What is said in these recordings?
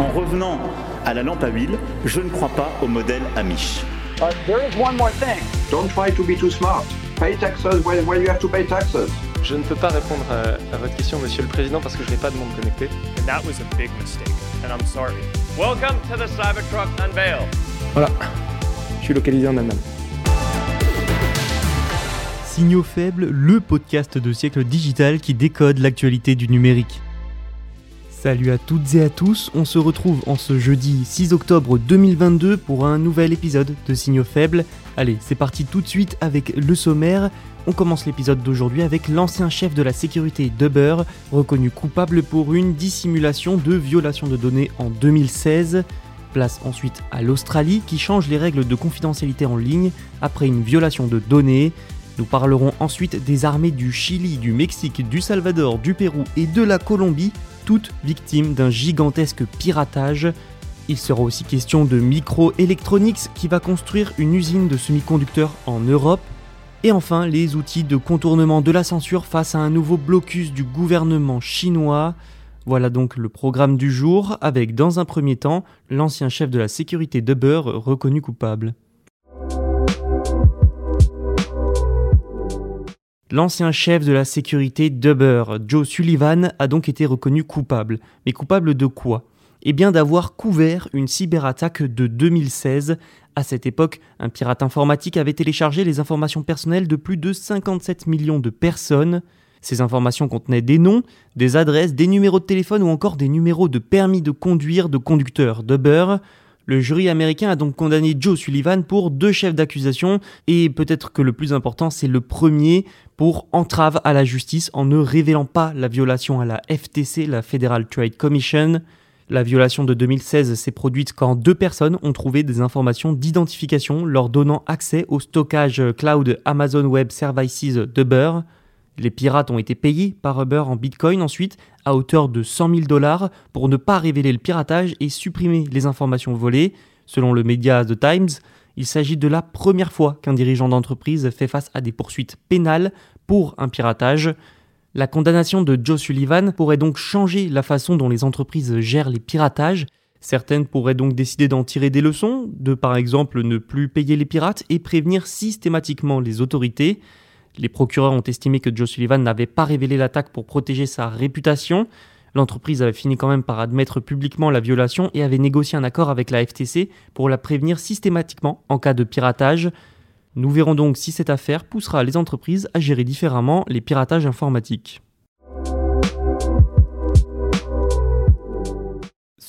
En revenant à la lampe à huile, je ne crois pas au modèle Amish. There is one more thing. Don't try to be too smart. Pay taxes when, when you have to pay taxes. Je ne peux pas répondre à, à, votre question, Monsieur le Président, parce que je n'ai pas de monde connecté. And that was a big mistake, and I'm sorry. Welcome to the Cybertruck Unveil. Voilà, je suis localisé en Allemagne. Signaux faibles, le podcast de siècle digital qui décode l'actualité du numérique. Salut à toutes et à tous, on se retrouve en ce jeudi 6 octobre 2022 pour un nouvel épisode de Signaux faibles. Allez, c'est parti tout de suite avec le sommaire. On commence l'épisode d'aujourd'hui avec l'ancien chef de la sécurité d'Uber, reconnu coupable pour une dissimulation de violation de données en 2016. Place ensuite à l'Australie qui change les règles de confidentialité en ligne après une violation de données. Nous parlerons ensuite des armées du Chili, du Mexique, du Salvador, du Pérou et de la Colombie, toutes victimes d'un gigantesque piratage. Il sera aussi question de Microelectronics qui va construire une usine de semi-conducteurs en Europe. Et enfin, les outils de contournement de la censure face à un nouveau blocus du gouvernement chinois. Voilà donc le programme du jour, avec dans un premier temps l'ancien chef de la sécurité d'Uber reconnu coupable. L'ancien chef de la sécurité d'Uber, Joe Sullivan, a donc été reconnu coupable. Mais coupable de quoi? Eh bien d'avoir couvert une cyberattaque de 2016. À cette époque, un pirate informatique avait téléchargé les informations personnelles de plus de 57 millions de personnes. Ces informations contenaient des noms, des adresses, des numéros de téléphone ou encore des numéros de permis de conduire de conducteurs d'Uber. Le jury américain a donc condamné Joe Sullivan pour deux chefs d'accusation et peut-être que le plus important c'est le premier pour entrave à la justice en ne révélant pas la violation à la FTC, la Federal Trade Commission. La violation de 2016 s'est produite quand deux personnes ont trouvé des informations d'identification leur donnant accès au stockage cloud Amazon Web Services d'Uber. Les pirates ont été payés par Uber en Bitcoin ensuite à hauteur de 100 000 dollars pour ne pas révéler le piratage et supprimer les informations volées. Selon le média The Times, il s'agit de la première fois qu'un dirigeant d'entreprise fait face à des poursuites pénales pour un piratage. La condamnation de Joe Sullivan pourrait donc changer la façon dont les entreprises gèrent les piratages. Certaines pourraient donc décider d'en tirer des leçons, de par exemple ne plus payer les pirates et prévenir systématiquement les autorités. Les procureurs ont estimé que Joe Sullivan n'avait pas révélé l'attaque pour protéger sa réputation. L'entreprise avait fini quand même par admettre publiquement la violation et avait négocié un accord avec la FTC pour la prévenir systématiquement en cas de piratage. Nous verrons donc si cette affaire poussera les entreprises à gérer différemment les piratages informatiques.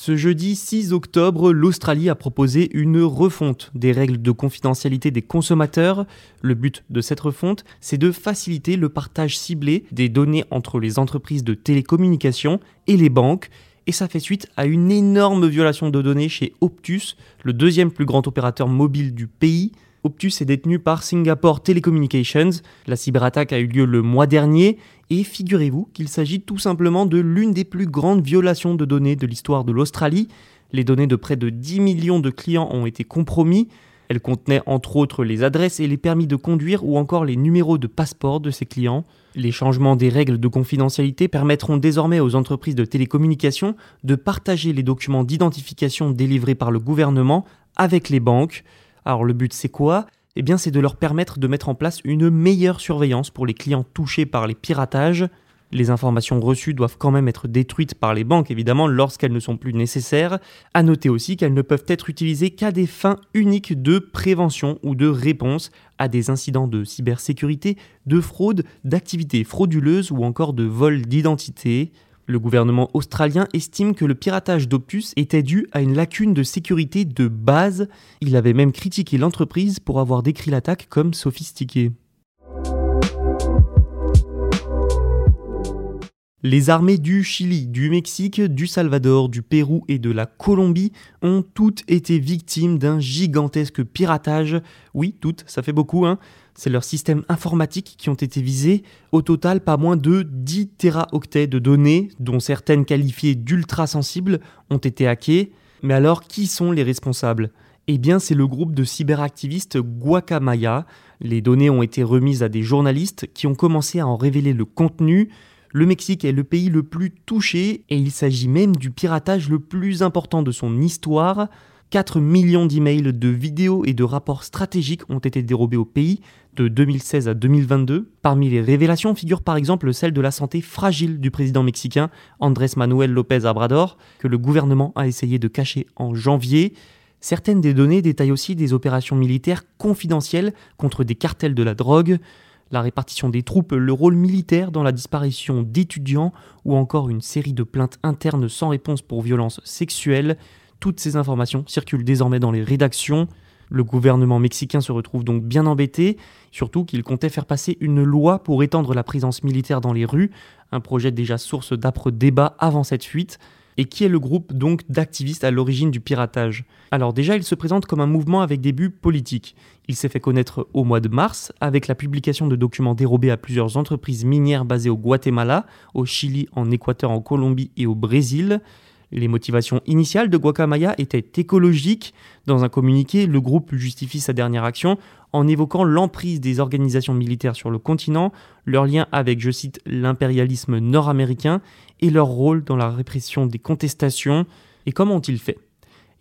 Ce jeudi 6 octobre, l'Australie a proposé une refonte des règles de confidentialité des consommateurs. Le but de cette refonte, c'est de faciliter le partage ciblé des données entre les entreprises de télécommunications et les banques. Et ça fait suite à une énorme violation de données chez Optus, le deuxième plus grand opérateur mobile du pays. Optus est détenu par Singapore Telecommunications. La cyberattaque a eu lieu le mois dernier et figurez-vous qu'il s'agit tout simplement de l'une des plus grandes violations de données de l'histoire de l'Australie. Les données de près de 10 millions de clients ont été compromis. Elles contenaient entre autres les adresses et les permis de conduire ou encore les numéros de passeport de ces clients. Les changements des règles de confidentialité permettront désormais aux entreprises de télécommunications de partager les documents d'identification délivrés par le gouvernement avec les banques. Alors le but c'est quoi? Eh bien c'est de leur permettre de mettre en place une meilleure surveillance pour les clients touchés par les piratages. Les informations reçues doivent quand même être détruites par les banques évidemment lorsqu'elles ne sont plus nécessaires. À noter aussi qu'elles ne peuvent être utilisées qu'à des fins uniques de prévention ou de réponse à des incidents de cybersécurité, de fraude, d'activités frauduleuses ou encore de vol d'identité. Le gouvernement australien estime que le piratage d'Optus était dû à une lacune de sécurité de base. Il avait même critiqué l'entreprise pour avoir décrit l'attaque comme sophistiquée. Les armées du Chili, du Mexique, du Salvador, du Pérou et de la Colombie ont toutes été victimes d'un gigantesque piratage. Oui, toutes, ça fait beaucoup, hein. C'est leurs systèmes informatiques qui ont été visés. Au total, pas moins de 10 teraoctets de données, dont certaines qualifiées d'ultra sensibles, ont été hackées. Mais alors, qui sont les responsables? Eh bien, c'est le groupe de cyberactivistes Guacamaya. Les données ont été remises à des journalistes qui ont commencé à en révéler le contenu. Le Mexique est le pays le plus touché et il s'agit même du piratage le plus important de son histoire. 4 millions d'emails, de vidéos et de rapports stratégiques ont été dérobés au pays de 2016 à 2022. Parmi les révélations figure par exemple celle de la santé fragile du président mexicain Andrés Manuel López Obrador, que le gouvernement a essayé de cacher en janvier. Certaines des données détaillent aussi des opérations militaires confidentielles contre des cartels de la drogue la répartition des troupes, le rôle militaire dans la disparition d'étudiants ou encore une série de plaintes internes sans réponse pour violences sexuelles. Toutes ces informations circulent désormais dans les rédactions. Le gouvernement mexicain se retrouve donc bien embêté, surtout qu'il comptait faire passer une loi pour étendre la présence militaire dans les rues, un projet déjà source d'âpres débats avant cette fuite et qui est le groupe donc d'activistes à l'origine du piratage? Alors déjà, il se présente comme un mouvement avec des buts politiques. Il s'est fait connaître au mois de mars avec la publication de documents dérobés à plusieurs entreprises minières basées au Guatemala, au Chili, en Équateur, en Colombie et au Brésil. Les motivations initiales de Guacamaya étaient écologiques. Dans un communiqué, le groupe justifie sa dernière action en évoquant l'emprise des organisations militaires sur le continent, leur lien avec, je cite, l'impérialisme nord-américain et leur rôle dans la répression des contestations. Et comment ont-ils fait?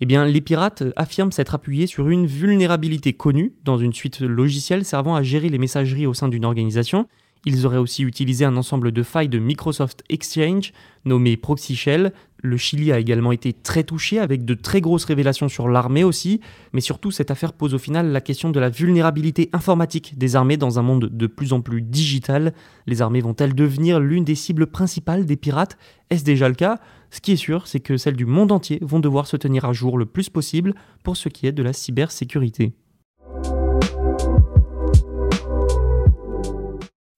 Eh bien, les pirates affirment s'être appuyés sur une vulnérabilité connue dans une suite logicielle servant à gérer les messageries au sein d'une organisation. Ils auraient aussi utilisé un ensemble de failles de Microsoft Exchange nommé Proxy Shell le Chili a également été très touché avec de très grosses révélations sur l'armée aussi, mais surtout cette affaire pose au final la question de la vulnérabilité informatique des armées dans un monde de plus en plus digital. Les armées vont-elles devenir l'une des cibles principales des pirates? Est-ce déjà le cas? Ce qui est sûr, c'est que celles du monde entier vont devoir se tenir à jour le plus possible pour ce qui est de la cybersécurité.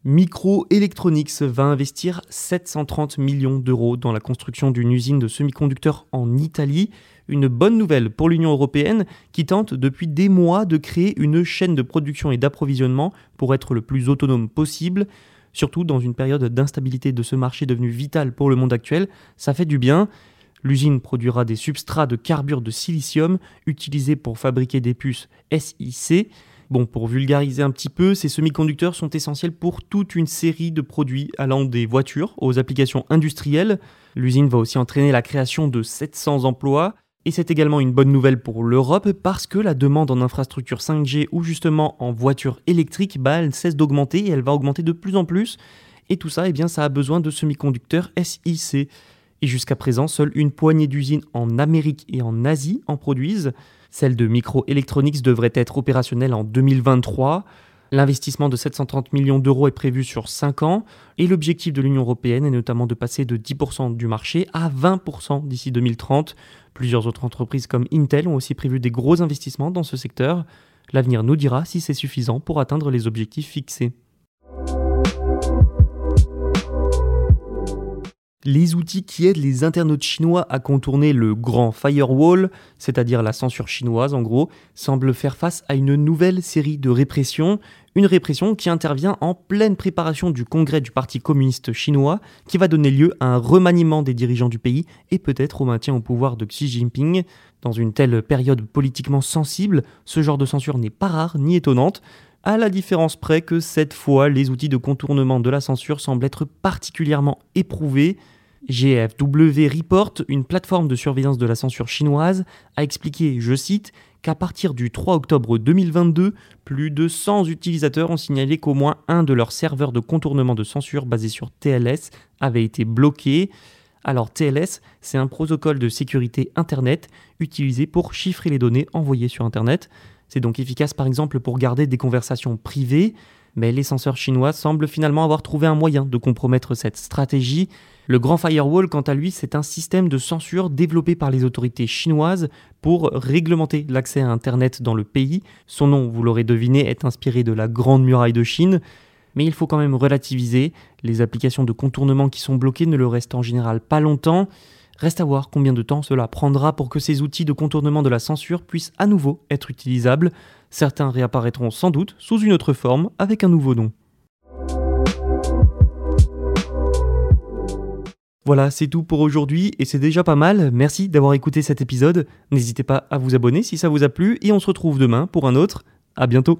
Microelectronics va investir 730 millions d'euros dans la construction d'une usine de semi-conducteurs en Italie. Une bonne nouvelle pour l'Union européenne qui tente depuis des mois de créer une chaîne de production et d'approvisionnement pour être le plus autonome possible. Surtout dans une période d'instabilité de ce marché devenu vital pour le monde actuel, ça fait du bien. L'usine produira des substrats de carbure de silicium utilisés pour fabriquer des puces SiC. Pour vulgariser un petit peu, ces semi-conducteurs sont essentiels pour toute une série de produits allant des voitures aux applications industrielles. L'usine va aussi entraîner la création de 700 emplois. Et c'est également une bonne nouvelle pour l'Europe parce que la demande en infrastructure 5G ou justement en voitures électriques, bah, elle cesse d'augmenter et elle va augmenter de plus en plus. Et tout ça, eh bien, ça a besoin de semi-conducteurs SiC. Et jusqu'à présent, seule une poignée d'usines en Amérique et en Asie en produisent. Celle de Microelectronics devrait être opérationnelle en 2023. L'investissement de 730 millions d'euros est prévu sur 5 ans et l'objectif de l'Union européenne est notamment de passer de 10% du marché à 20% d'ici 2030. Plusieurs autres entreprises comme Intel ont aussi prévu des gros investissements dans ce secteur. L'avenir nous dira si c'est suffisant pour atteindre les objectifs fixés. Les outils qui aident les internautes chinois à contourner le grand firewall, c'est-à-dire la censure chinoise en gros, semblent faire face à une nouvelle série de répressions, une répression qui intervient en pleine préparation du congrès du Parti communiste chinois, qui va donner lieu à un remaniement des dirigeants du pays et peut-être au maintien au pouvoir de Xi Jinping. Dans une telle période politiquement sensible, ce genre de censure n'est pas rare ni étonnante, à la différence près que cette fois, les outils de contournement de la censure semblent être particulièrement éprouvés. GFW Report, une plateforme de surveillance de la censure chinoise, a expliqué, je cite, qu'à partir du 3 octobre 2022, plus de 100 utilisateurs ont signalé qu'au moins un de leurs serveurs de contournement de censure basé sur TLS avait été bloqué. Alors TLS, c'est un protocole de sécurité Internet utilisé pour chiffrer les données envoyées sur Internet. C'est donc efficace par exemple pour garder des conversations privées, mais les censeurs chinois semblent finalement avoir trouvé un moyen de compromettre cette stratégie. Le Grand Firewall, quant à lui, c'est un système de censure développé par les autorités chinoises pour réglementer l'accès à Internet dans le pays. Son nom, vous l'aurez deviné, est inspiré de la Grande Muraille de Chine. Mais il faut quand même relativiser, les applications de contournement qui sont bloquées ne le restent en général pas longtemps. Reste à voir combien de temps cela prendra pour que ces outils de contournement de la censure puissent à nouveau être utilisables. Certains réapparaîtront sans doute sous une autre forme avec un nouveau nom. Voilà, c'est tout pour aujourd'hui et c'est déjà pas mal. Merci d'avoir écouté cet épisode. N'hésitez pas à vous abonner si ça vous a plu et on se retrouve demain pour un autre. À bientôt.